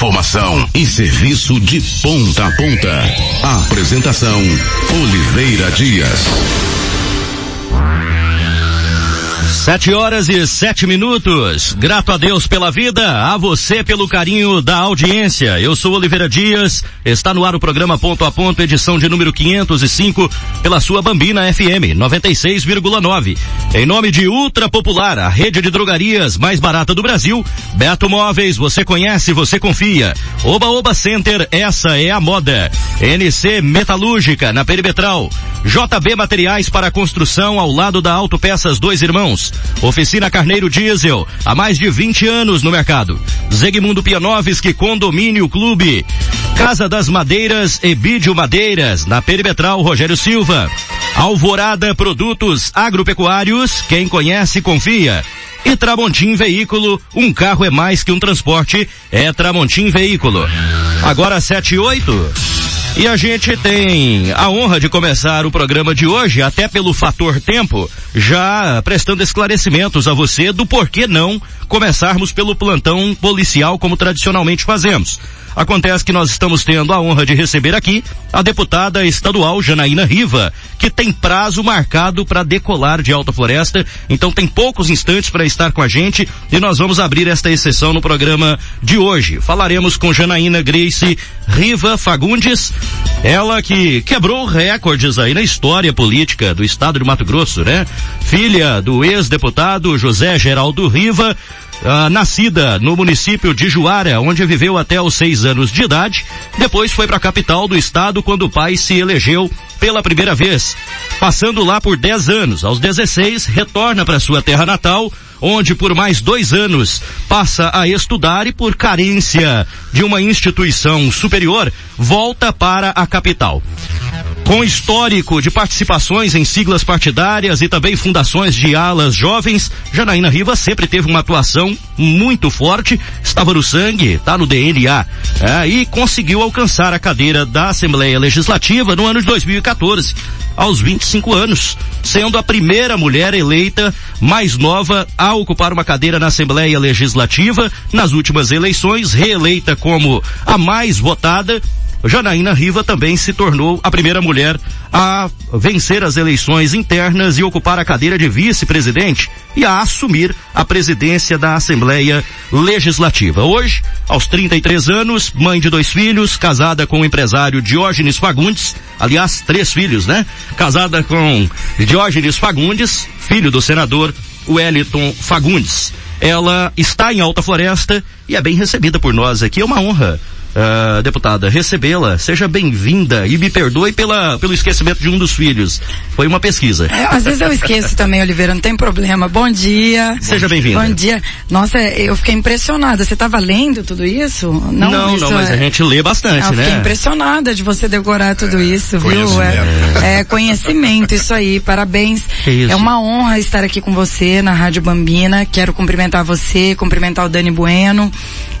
Informação e serviço de ponta a ponta. Apresentação Oliveira Dias. Sete horas e sete minutos. Grato a Deus pela vida, a você pelo carinho da audiência. Eu sou Oliveira Dias. Está no ar o programa Ponto a Ponto, edição de número 505, pela sua Bambina FM 96,9. Em nome de Ultra Popular, a rede de drogarias mais barata do Brasil. Beto Móveis, você conhece, você confia. Oba Oba Center, essa é a moda. NC Metalúrgica, na Perimetral. JB Materiais para Construção, ao lado da Autopeças Dois Irmãos. Oficina Carneiro Diesel, há mais de 20 anos no mercado. Zegmundo Pianovski Condomínio Clube. Casa das Madeiras e Bídio Madeiras, na Perimetral Rogério Silva. Alvorada Produtos Agropecuários, quem conhece confia. E Tramontim Veículo, um carro é mais que um transporte, é Tramontim Veículo. Agora sete e oito. E a gente tem a honra de começar o programa de hoje, até pelo fator tempo, já prestando esclarecimentos a você do porquê não começarmos pelo plantão policial como tradicionalmente fazemos. Acontece que nós estamos tendo a honra de receber aqui a deputada estadual Janaína Riva, que tem prazo marcado para decolar de Alta Floresta, então tem poucos instantes para estar com a gente e nós vamos abrir esta exceção no programa de hoje. Falaremos com Janaína Grace Riva Fagundes, ela que quebrou recordes aí na história política do estado de Mato Grosso, né? Filha do ex-deputado José Geraldo Riva, Uh, nascida no município de Juara, onde viveu até os seis anos de idade. Depois foi para a capital do estado quando o pai se elegeu pela primeira vez. Passando lá por 10 anos, aos 16, retorna para sua terra natal, onde por mais dois anos passa a estudar e por carência de uma instituição superior, volta para a capital. Com histórico de participações em siglas partidárias e também fundações de alas jovens, Janaína Riva sempre teve uma atuação muito forte, estava no sangue, está no DNA, é, e conseguiu alcançar a cadeira da Assembleia Legislativa no ano de 2014, aos 25 anos, sendo a primeira mulher eleita mais nova a ocupar uma cadeira na Assembleia Legislativa. Nas últimas eleições, reeleita como a mais votada Janaína Riva também se tornou a primeira mulher a vencer as eleições internas e ocupar a cadeira de vice-presidente e a assumir a presidência da Assembleia Legislativa. Hoje, aos 33 anos, mãe de dois filhos, casada com o empresário Diógenes Fagundes, aliás, três filhos, né? Casada com Diógenes Fagundes, filho do senador Wellington Fagundes. Ela está em Alta Floresta e é bem recebida por nós aqui. É uma honra Uh, deputada, recebê-la. Seja bem-vinda e me perdoe pela, pelo esquecimento de um dos filhos. Foi uma pesquisa. É, às vezes eu esqueço também, Oliveira, não tem problema. Bom dia. Seja bem-vinda. Bom dia. Nossa, eu fiquei impressionada. Você estava lendo tudo isso? Não, não, isso não mas é... a gente lê bastante, eu né? Fiquei impressionada de você decorar tudo é, isso, viu? É, é, conhecimento, isso aí. Parabéns. Isso. É uma honra estar aqui com você na Rádio Bambina. Quero cumprimentar você, cumprimentar o Dani Bueno.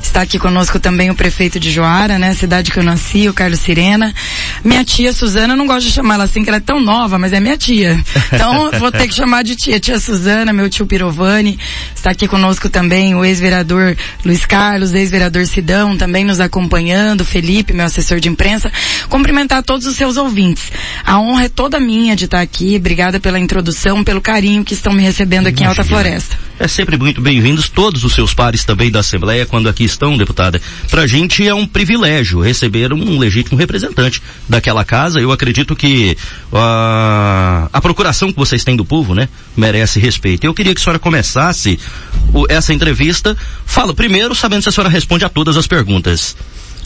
Está aqui conosco também o prefeito de Joara, né? Cidade que eu nasci, o Carlos Sirena. Minha tia Suzana, não gosto de chamar ela assim, que ela é tão nova, mas é minha tia. Então, vou ter que chamar de tia. Tia Suzana, meu tio Pirovani. Está aqui conosco também o ex-vereador Luiz Carlos, ex-vereador Sidão, também nos acompanhando. Felipe, meu assessor de imprensa. Cumprimentar todos os seus ouvintes. A honra é toda minha de estar aqui. Obrigada pela introdução, pelo carinho que estão me recebendo aqui Imagina. em Alta Floresta. É sempre muito bem-vindos todos os seus pares também da Assembleia quando aqui estão, deputada. Para a gente é um privilégio receber um legítimo representante daquela casa. Eu acredito que uh, a procuração que vocês têm do povo, né, merece respeito. Eu queria que a senhora começasse o, essa entrevista. Fala primeiro, sabendo se a senhora responde a todas as perguntas.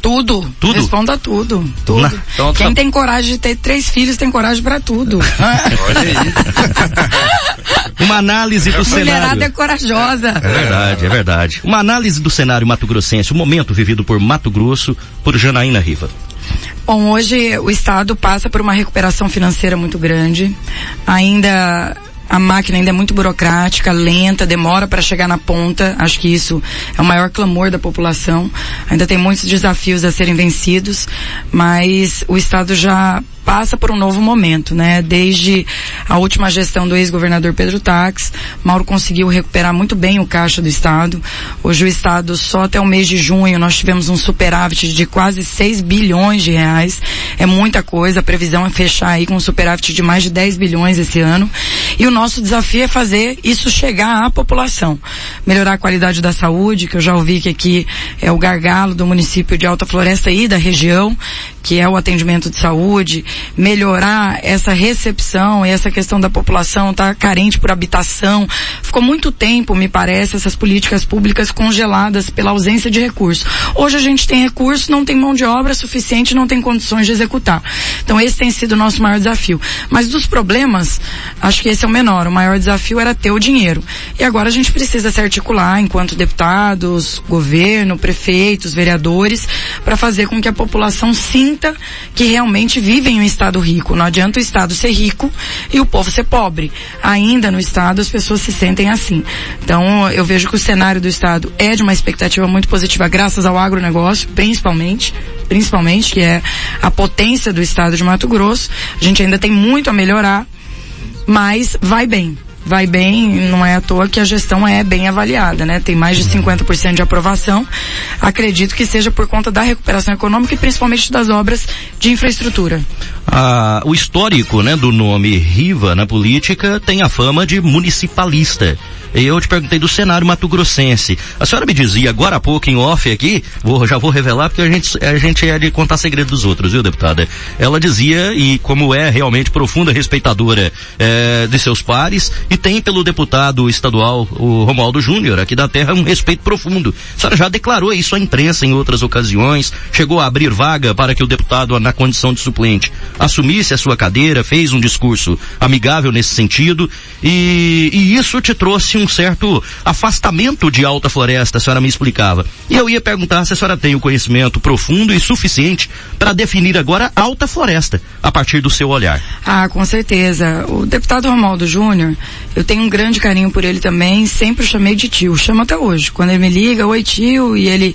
Tudo. Tudo? Responda tudo. Tudo. Na, então, Quem tá... tem coragem de ter três filhos tem coragem para tudo. Uma análise do cenário. Mulherada é corajosa. É verdade, é verdade. Uma análise do cenário mato-grossense, o momento vivido por Mato Grosso, por Janaína Riva. Bom, hoje o Estado passa por uma recuperação financeira muito grande. Ainda a máquina ainda é muito burocrática, lenta, demora para chegar na ponta. Acho que isso é o maior clamor da população. Ainda tem muitos desafios a serem vencidos, mas o Estado já passa por um novo momento, né? Desde a última gestão do ex-governador Pedro Tax, Mauro conseguiu recuperar muito bem o caixa do Estado. Hoje o Estado, só até o mês de junho, nós tivemos um superávit de quase 6 bilhões de reais. É muita coisa, a previsão é fechar aí com um superávit de mais de 10 bilhões esse ano. E o nosso desafio é fazer isso chegar à população. Melhorar a qualidade da saúde, que eu já ouvi que aqui é o gargalo do município de Alta Floresta e da região, que é o atendimento de saúde, melhorar essa recepção e essa questão da população tá carente por habitação. Ficou muito tempo, me parece, essas políticas públicas congeladas pela ausência de recursos. Hoje a gente tem recursos, não tem mão de obra suficiente, não tem condições de executar. Então esse tem sido o nosso maior desafio. Mas dos problemas, acho que esse é o menor. O maior desafio era ter o dinheiro. E agora a gente precisa se articular enquanto deputados, governo, prefeitos, vereadores, para fazer com que a população sinta que realmente vive em um estado rico. Não adianta o estado ser rico e o povo ser pobre. Ainda no estado as pessoas se sentem assim. Então eu vejo que o cenário do estado é de uma expectativa muito positiva graças ao agronegócio, principalmente, principalmente que é a potência do estado de Mato Grosso. A gente ainda tem muito a melhorar, mas vai bem vai bem, não é à toa que a gestão é bem avaliada, né? Tem mais de 50% de aprovação. Acredito que seja por conta da recuperação econômica e principalmente das obras de infraestrutura. Ah, o histórico, né, do nome Riva na política tem a fama de municipalista. Eu te perguntei do cenário mato-grossense. A senhora me dizia agora há pouco em off aqui, vou, já vou revelar porque a gente, a gente é de contar segredo dos outros, viu, deputada? Ela dizia, e como é realmente profunda respeitadora é, de seus pares, e tem pelo deputado estadual, o Romualdo Júnior, aqui da Terra, um respeito profundo. A senhora já declarou isso à imprensa em outras ocasiões, chegou a abrir vaga para que o deputado, na condição de suplente, assumisse a sua cadeira, fez um discurso amigável nesse sentido, e, e isso te trouxe um um certo afastamento de alta floresta, a senhora me explicava. E eu ia perguntar se a senhora tem o conhecimento profundo e suficiente para definir agora alta floresta, a partir do seu olhar. Ah, com certeza. O deputado Romaldo Júnior, eu tenho um grande carinho por ele também, sempre chamei de tio, chamo até hoje. Quando ele me liga, oi tio, e ele,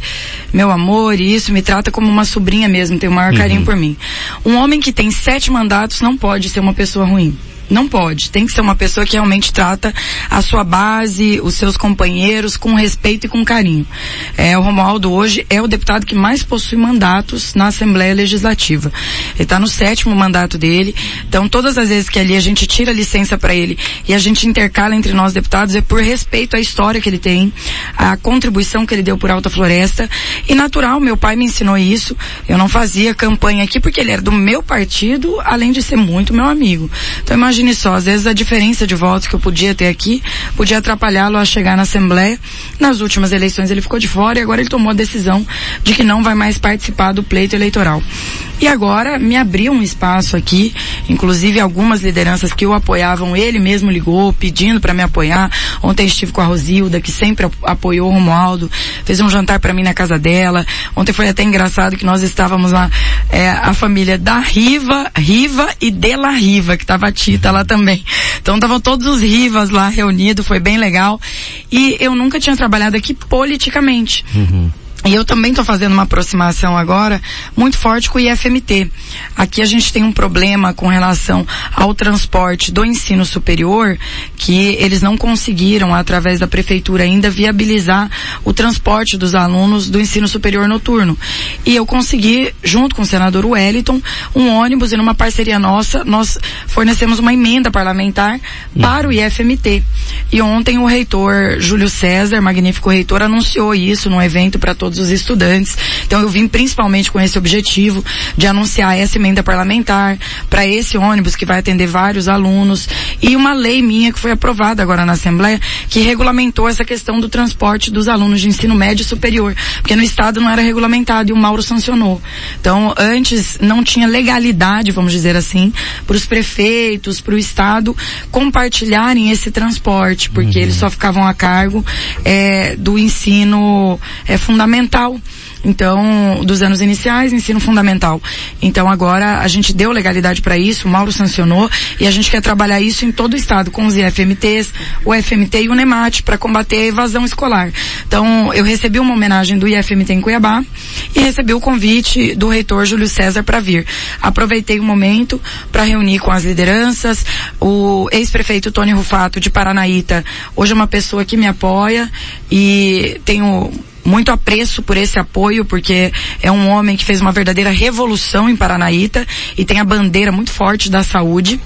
meu amor, e isso me trata como uma sobrinha mesmo, tem o maior uhum. carinho por mim. Um homem que tem sete mandatos não pode ser uma pessoa ruim. Não pode. Tem que ser uma pessoa que realmente trata a sua base, os seus companheiros com respeito e com carinho. É, o Romualdo hoje é o deputado que mais possui mandatos na Assembleia Legislativa. Ele está no sétimo mandato dele. Então, todas as vezes que ali a gente tira licença para ele e a gente intercala entre nós deputados é por respeito à história que ele tem, à contribuição que ele deu por Alta Floresta. E natural, meu pai me ensinou isso. Eu não fazia campanha aqui porque ele era do meu partido, além de ser muito meu amigo. Então, imagina imagine só, às vezes a diferença de votos que eu podia ter aqui podia atrapalhá-lo a chegar na Assembleia. Nas últimas eleições ele ficou de fora e agora ele tomou a decisão de que não vai mais participar do pleito eleitoral. E agora me abriu um espaço aqui, inclusive algumas lideranças que o apoiavam, ele mesmo ligou pedindo para me apoiar. Ontem estive com a Rosilda, que sempre apoiou o Romualdo, fez um jantar para mim na casa dela. Ontem foi até engraçado que nós estávamos lá, é, a família da Riva, Riva e Dela Riva, que estava a Tita lá também. Então estavam todos os Rivas lá reunidos, foi bem legal. E eu nunca tinha trabalhado aqui politicamente. Uhum. E eu também estou fazendo uma aproximação agora muito forte com o IFMT. Aqui a gente tem um problema com relação ao transporte do ensino superior, que eles não conseguiram, através da prefeitura, ainda viabilizar o transporte dos alunos do ensino superior noturno. E eu consegui, junto com o senador Wellington, um ônibus e numa parceria nossa, nós fornecemos uma emenda parlamentar para o IFMT. E ontem o reitor Júlio César, magnífico reitor, anunciou isso num evento para todos todos os estudantes. Então eu vim principalmente com esse objetivo de anunciar essa emenda parlamentar para esse ônibus que vai atender vários alunos e uma lei minha que foi aprovada agora na Assembleia que regulamentou essa questão do transporte dos alunos de ensino médio e superior, porque no estado não era regulamentado e o Mauro sancionou. Então antes não tinha legalidade, vamos dizer assim, para os prefeitos, para o estado compartilharem esse transporte, porque uhum. eles só ficavam a cargo é, do ensino é, fundamental Então, dos anos iniciais, ensino fundamental. Então agora a gente deu legalidade para isso, o Mauro sancionou e a gente quer trabalhar isso em todo o estado com os IFMTs, o FMT e o NEMAT para combater a evasão escolar. Então, eu recebi uma homenagem do IFMT em Cuiabá e recebi o convite do reitor Júlio César para vir. Aproveitei o momento para reunir com as lideranças, o ex-prefeito Tony Rufato de Paranaíta, hoje é uma pessoa que me apoia e tenho muito apreço por esse apoio, porque é um homem que fez uma verdadeira revolução em Paranaíta e tem a bandeira muito forte da saúde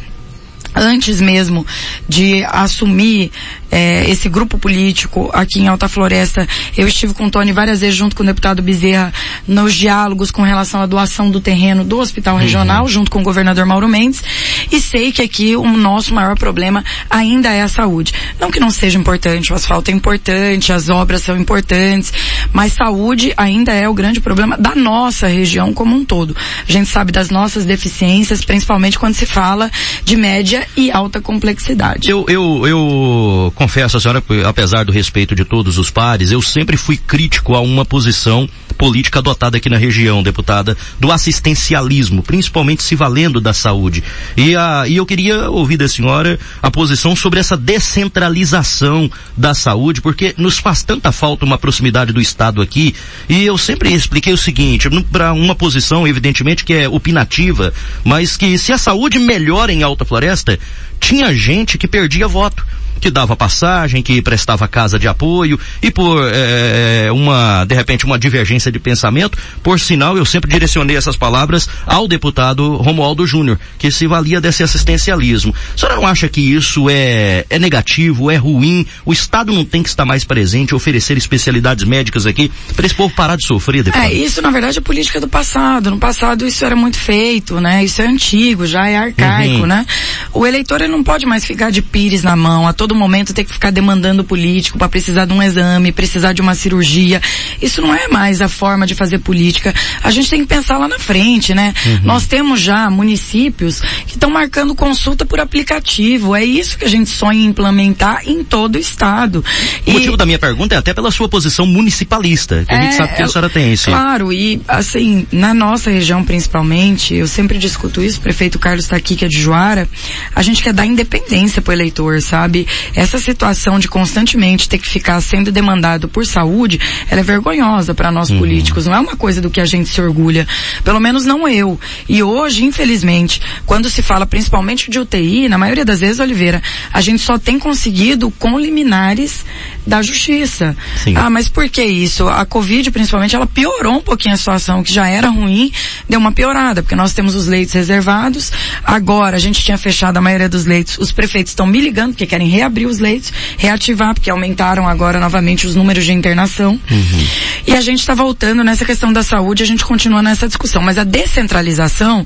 antes mesmo de assumir é, esse grupo político aqui em Alta Floresta, eu estive com o Tony várias vezes junto com o deputado Bezerra nos diálogos com relação à doação do terreno do Hospital Regional, uhum. junto com o governador Mauro Mendes, e sei que aqui o nosso maior problema ainda é a saúde. Não que não seja importante, o asfalto é importante, as obras são importantes, mas saúde ainda é o grande problema da nossa região como um todo. A gente sabe das nossas deficiências, principalmente quando se fala de média e alta complexidade. Eu, eu, eu confesso a senhora, apesar do respeito de todos os pares, eu sempre fui crítico a uma posição política adotada aqui na região, deputada, do assistencialismo, principalmente se valendo da saúde. E, a, e eu queria ouvir da senhora a posição sobre essa descentralização da saúde, porque nos faz tanta falta uma proximidade do Estado aqui, e eu sempre expliquei o seguinte, para uma posição, evidentemente, que é opinativa, mas que se a saúde melhora em Alta Floresta, tinha gente que perdia voto que dava passagem, que prestava casa de apoio e por é, uma, de repente, uma divergência de pensamento, por sinal, eu sempre direcionei essas palavras ao deputado Romualdo Júnior, que se valia desse assistencialismo. A senhora não acha que isso é, é negativo, é ruim? O Estado não tem que estar mais presente, oferecer especialidades médicas aqui, para esse povo parar de sofrer, deputado? É, isso na verdade é política do passado. No passado isso era muito feito, né? Isso é antigo, já é arcaico, uhum. né? O eleitor ele não pode mais ficar de pires na mão a todo todo momento ter que ficar demandando político para precisar de um exame, precisar de uma cirurgia. Isso não é mais a forma de fazer política. A gente tem que pensar lá na frente, né? Uhum. Nós temos já municípios que estão marcando consulta por aplicativo. É isso que a gente sonha em implementar em todo o estado. O e... motivo da minha pergunta é até pela sua posição municipalista, que é, a gente é, sabe que a senhora tem isso. Claro, e assim, na nossa região principalmente, eu sempre discuto isso, o prefeito Carlos está aqui, que é de Joara, a gente quer dar independência pro eleitor, sabe? Essa situação de constantemente ter que ficar sendo demandado por saúde, ela é vergonhosa para nós uhum. políticos. Não é uma coisa do que a gente se orgulha. Pelo menos não eu. E hoje, infelizmente, quando se fala principalmente de UTI, na maioria das vezes, Oliveira, a gente só tem conseguido com liminares da justiça. Sim. Ah, mas por que isso? A Covid, principalmente, ela piorou um pouquinho a situação, que já era ruim, deu uma piorada, porque nós temos os leitos reservados. Agora, a gente tinha fechado a maioria dos leitos. Os prefeitos estão me ligando porque querem reabrir os leitos, reativar, porque aumentaram agora novamente os números de internação. Uhum. E a gente está voltando nessa questão da saúde, a gente continua nessa discussão. Mas a descentralização,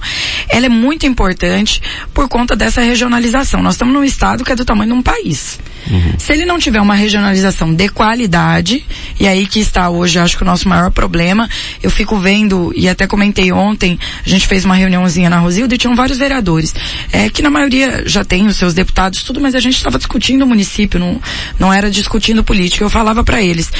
ela é muito importante por conta dessa regionalização. Nós estamos num estado que é do tamanho de um país. Uhum. Se ele não tiver uma regionalização de qualidade, e aí que está hoje, acho que o nosso maior problema, eu fico vendo, e até comentei ontem, a gente fez uma reuniãozinha na Rosilda e tinham vários vereadores, é, que na maioria já tem os seus deputados, tudo, mas a gente estava discutindo o município, não, não era discutindo política. Eu falava para eles,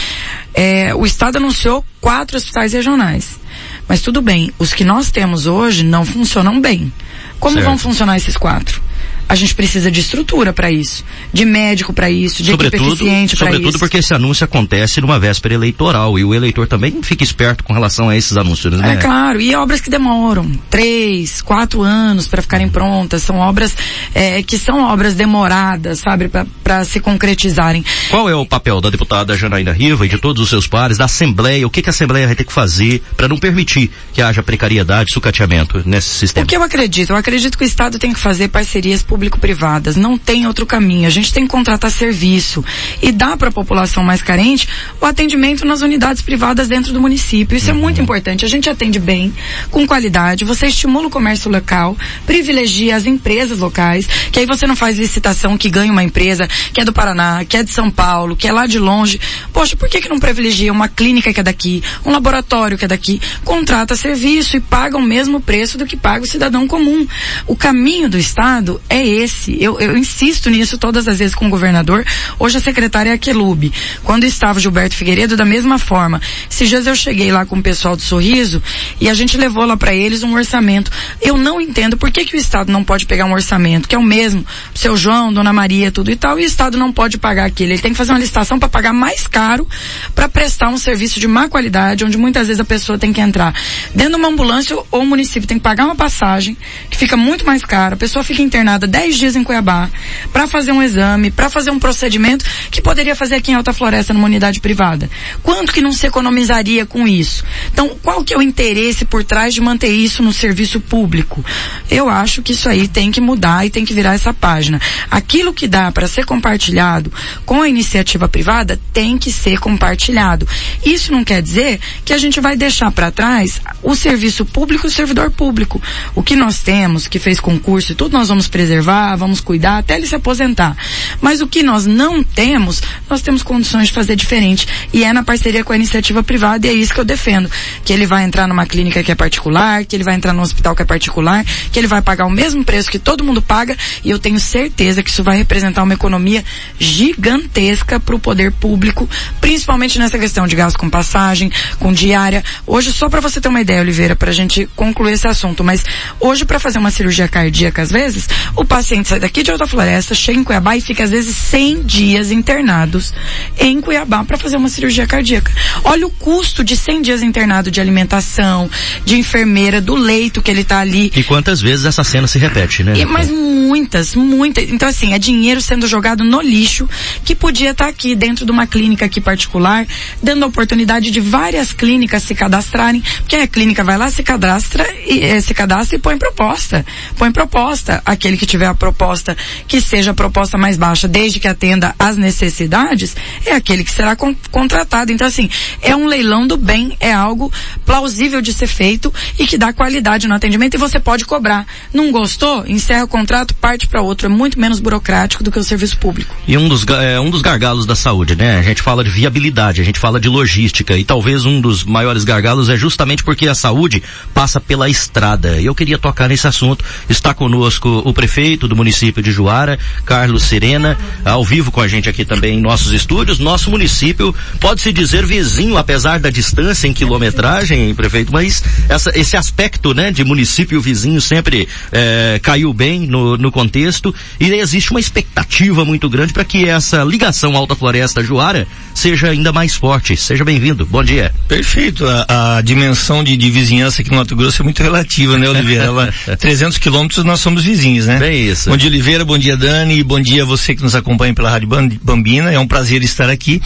é, o Estado anunciou quatro hospitais regionais. Mas tudo bem, os que nós temos hoje não funcionam bem. Como certo. vão funcionar esses quatro? A gente precisa de estrutura para isso, de médico para isso, de sobretudo, equipe eficiente para isso. Sobretudo porque esse anúncio acontece numa véspera eleitoral e o eleitor também fica esperto com relação a esses anúncios, né? É claro, e obras que demoram três, quatro anos para ficarem prontas, são obras é, que são obras demoradas, sabe, para se concretizarem. Qual é o papel da deputada Janaína Riva e de todos os seus pares, da Assembleia, o que, que a Assembleia vai ter que fazer para não permitir que haja precariedade, sucateamento nesse sistema? O que eu acredito? Eu acredito que o Estado tem que fazer parcerias públicas público-privadas. Não tem outro caminho. A gente tem que contratar serviço e dar para a população mais carente o atendimento nas unidades privadas dentro do município. Isso é uhum. é muito importante. A gente atende bem, com qualidade. Você estimula o comércio local, privilegia as empresas locais, que aí você não faz licitação que ganha uma empresa que é do Paraná, que é de São Paulo, que é lá de longe. Poxa, por que que não privilegia uma clínica que é daqui, um laboratório que é daqui? Contrata serviço e paga o mesmo preço do que paga o cidadão comum. O caminho do Estado é esse. Eu, eu insisto nisso todas as vezes com o governador. Hoje a secretária é a Quelube. Quando estava Gilberto Figueiredo, da mesma forma. Esses dias eu cheguei lá com o pessoal do Sorriso e a gente levou lá para eles um orçamento. Eu não entendo por que, que o Estado não pode pegar um orçamento, que é o mesmo, seu João, Dona Maria, tudo e tal, e o Estado não pode pagar aquele. Ele tem que fazer uma licitação para pagar mais caro para prestar um serviço de má qualidade, onde muitas vezes a pessoa tem que entrar dentro de uma ambulância ou o município tem que pagar uma passagem, que fica muito mais cara, a pessoa fica internada 10 dias em Cuiabá para fazer um exame, para fazer um procedimento que poderia fazer aqui em Alta Floresta numa unidade privada. Quanto que não se economizaria com isso? Então, qual que é o interesse por trás de manter isso no serviço público? Eu acho que isso aí tem que mudar e tem que virar essa página. Aquilo que dá para ser compartilhado com a iniciativa privada tem que ser compartilhado. Isso não quer dizer que a gente vai deixar para trás o serviço público e o servidor público. O que nós temos, que fez concurso e tudo, nós vamos preservar, vamos cuidar até ele se aposentar. Mas o que nós não temos, nós temos condições de fazer diferente. E é na parceria com a iniciativa privada e é isso que eu defendo. Que ele vai entrar numa clínica que é particular, que ele vai entrar num hospital que é particular, que ele vai pagar o mesmo preço que todo mundo paga e eu tenho certeza que isso vai representar uma economia gigantesca para o poder público, principalmente nessa questão de gasto com passagem, com diária. Hoje, só para você ter uma ideia, Oliveira, para a gente concluir esse assunto, mas hoje para fazer uma cirurgia cardíaca, às vezes, o paciente sai daqui de Alta Floresta, chega em Cuiabá e fica às vezes 100 dias internados em Cuiabá para fazer uma cirurgia cardíaca. Olha o custo de 100 dias internado de alimentação, de enfermeira, do leito que ele está ali. E quantas vezes essa cena se repete, né? E, mas muitas, muitas. Então assim, é dinheiro sendo jogado no lixo que podia estar tá aqui dentro de uma clínica aqui particular, dando a oportunidade de várias clínicas se cadastrarem, porque a clínica vai lá, se cadastra e eh, se cadastra e põe proposta. Põe proposta. Aquele que tiver a proposta que seja a proposta mais baixa, desde que atenda às necessidades, é aquele que será con contratado. Então assim, é um leilão do bem, é algo plausível de ser feito e que dá qualidade no atendimento e você pode cobrar. Não gostou? Encerra o contrato, parte para outro. É muito menos burocrático do que o serviço público. E um dos, é, um dos gargalos da saúde, né? A gente fala de viabilidade, a gente fala de logística e talvez um dos maiores gargalos é justamente porque a saúde passa pela estrada. E eu queria tocar nesse assunto. Está conosco o prefeito do município de Juara, Carlos Serena, ao vivo com a gente aqui também em nossos estúdios. Nosso município pode se dizer vizinho, apesar da distância em quilometragem, prefeito, mas essa, esse aspecto, né, de município vizinho sempre é, caiu bem no, no contexto e existe uma expectativa muito grande para que essa ligação Alta Floresta Juara seja ainda mais forte. Seja bem-vindo. Bom dia. Perfeito. A, a dimensão de, de, vizinhança aqui no Mato Grosso é muito relativa, né, Oliveira? Ela, 300 quilômetros nós somos vizinhos, né? Bem isso. Bom dia, Oliveira. Bom dia, Dani. Bom dia a você que nos acompanha pela Rádio Bambina. É um prazer estar aqui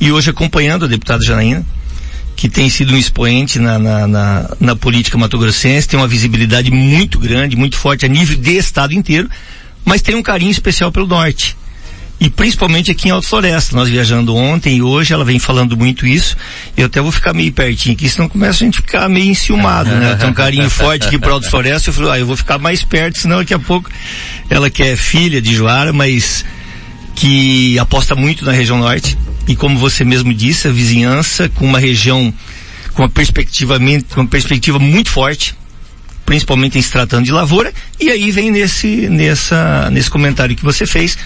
e hoje acompanhando a deputada Janaína que tem sido um expoente na, na, na, na política matogrossense, tem uma visibilidade muito grande, muito forte a nível de estado inteiro, mas tem um carinho especial pelo norte. E principalmente aqui em Alto Floresta. Nós viajando ontem e hoje ela vem falando muito isso. Eu até vou ficar meio pertinho aqui, senão começa a gente ficar meio enciumado, né? Tem um carinho forte aqui para Alto Floresta. Eu falei, ah, eu vou ficar mais perto, senão daqui a pouco ela que é filha de Joara, mas que aposta muito na região norte e como você mesmo disse, a vizinhança com uma região com uma perspectiva, uma perspectiva muito forte, principalmente em se tratando de lavoura, e aí vem nesse, nessa, nesse comentário que você fez,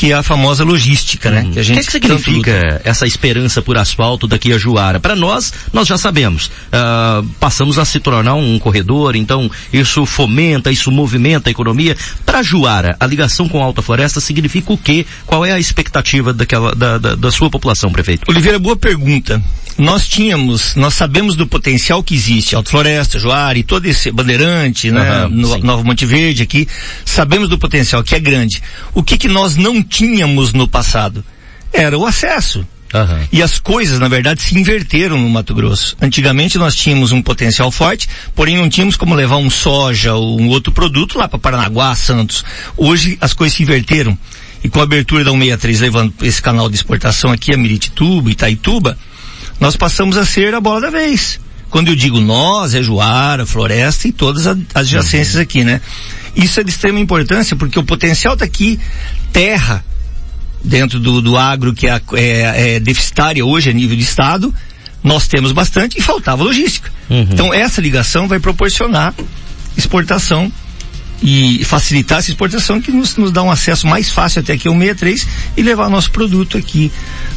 que é a famosa logística, né? Hum. Que a gente o que, que significa essa esperança por asfalto daqui a Juara? Para nós, nós já sabemos. Uh, passamos a se tornar um corredor, então isso fomenta, isso movimenta a economia. Para Juara, a ligação com a Alta Floresta significa o quê? Qual é a expectativa daquela, da, da, da sua população, prefeito? Oliveira, boa pergunta. Nós tínhamos, nós sabemos do potencial que existe, Alta Floresta, Juara e todo esse Bandeirante, né? Uhum, no, Nova Monte Verde aqui, sabemos do potencial que é grande. O que que nós não tínhamos no passado? Era o acesso. Uhum. E as coisas, na verdade, se inverteram no Mato Grosso. Antigamente nós tínhamos um potencial forte, porém não tínhamos como levar um soja ou um outro produto lá para Paranaguá, Santos. Hoje as coisas se inverteram. E com a abertura da 163 levando esse canal de exportação aqui a Miritituba, Itaituba, nós passamos a ser a bola da vez. Quando eu digo nós, é Juara, Floresta e todas as adjacências uhum. aqui, né? Isso é de extrema importância porque o potencial está aqui, terra, dentro do, do agro que é, é, é, deficitária hoje a nível de estado, nós temos bastante e faltava logística. Uhum. Então essa ligação vai proporcionar exportação e facilitar essa exportação que nos, nos dá um acesso mais fácil até aqui ao 63 e levar nosso produto aqui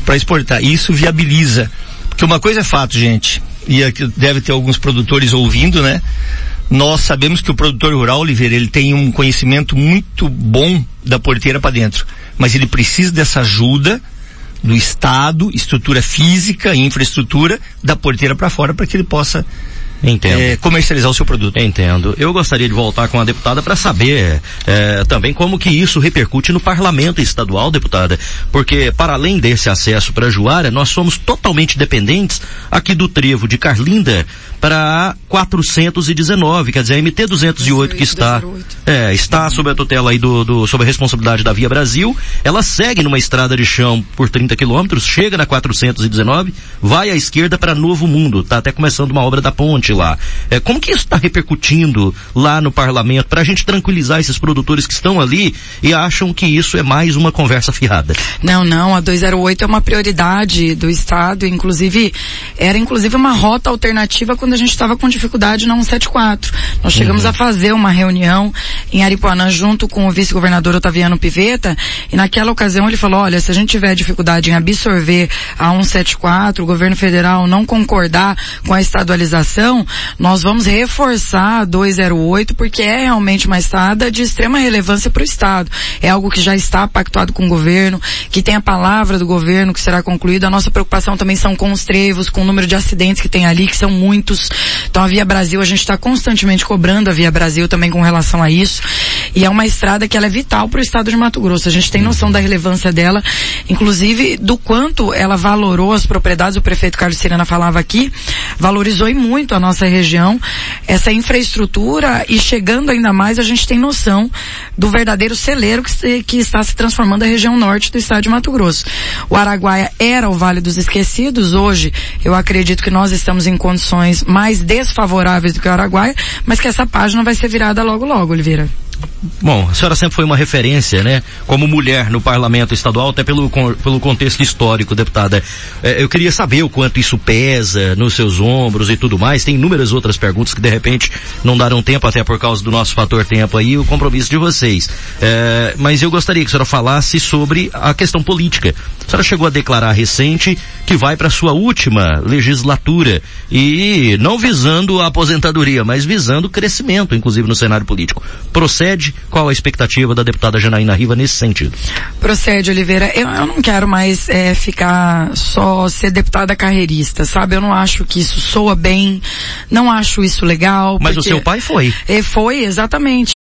para exportar. Isso viabiliza. Porque uma coisa é fato, gente, e aqui deve ter alguns produtores ouvindo, né? Nós sabemos que o produtor rural, Oliveira, ele tem um conhecimento muito bom da porteira para dentro, mas ele precisa dessa ajuda do Estado, estrutura física, infraestrutura, da porteira para fora para que ele possa Entendo. É, comercializar o seu produto. Entendo. Eu gostaria de voltar com a deputada para saber é, também como que isso repercute no parlamento estadual, deputada, porque para além desse acesso para Juara, nós somos totalmente dependentes aqui do trevo de Carlinda para 419, quer dizer, a MT 208 que está é, está sob a tutela aí do, do sob a responsabilidade da Via Brasil, ela segue numa estrada de chão por 30 quilômetros, chega na 419, vai à esquerda para Novo Mundo, tá até começando uma obra da ponte lá. É, como que isso está repercutindo lá no parlamento para a gente tranquilizar esses produtores que estão ali e acham que isso é mais uma conversa fiada? Não, não, a 208 é uma prioridade do estado, inclusive era inclusive uma rota alternativa quando quando a gente estava com dificuldade na 174. Nós chegamos uhum. a fazer uma reunião em Aripuanã junto com o vice-governador Otaviano Piveta e naquela ocasião ele falou, olha, se a gente tiver dificuldade em absorver a 174, o governo federal não concordar com a estadualização, nós vamos reforçar a 208 porque é realmente uma estrada de extrema relevância para o Estado. É algo que já está pactuado com o governo, que tem a palavra do governo que será concluído. A nossa preocupação também são com os trevos, com o número de acidentes que tem ali, que são muitos. Então a Via Brasil, a gente está constantemente cobrando a Via Brasil também com relação a isso. E é uma estrada que ela é vital para o estado de Mato Grosso. A gente tem noção da relevância dela, inclusive do quanto ela valorou as propriedades. O prefeito Carlos Sirena falava aqui, valorizou e muito a nossa região, essa infraestrutura e chegando ainda mais a gente tem noção do verdadeiro celeiro que, se, que está se transformando a região norte do estado de Mato Grosso. O Araguaia era o Vale dos Esquecidos, hoje eu acredito que nós estamos em condições mais desfavoráveis do que o Araguaia, mas que essa página vai ser virada logo logo, Oliveira. Bom, a senhora sempre foi uma referência, né? Como mulher no parlamento estadual, até pelo, pelo contexto histórico, deputada. É, eu queria saber o quanto isso pesa nos seus ombros e tudo mais. Tem inúmeras outras perguntas que de repente não darão tempo, até por causa do nosso fator tempo aí, o compromisso de vocês. É, mas eu gostaria que a senhora falasse sobre a questão política. A senhora chegou a declarar recente que vai para sua última legislatura e não visando a aposentadoria, mas visando o crescimento, inclusive no cenário político. Procede procede? Qual a expectativa da deputada Janaína Riva nesse sentido? Procede, Oliveira. Eu, eu não quero mais é, ficar só ser deputada carreirista, sabe? Eu não acho que isso soa bem, não acho isso legal. Mas o seu pai foi. É, foi, exatamente.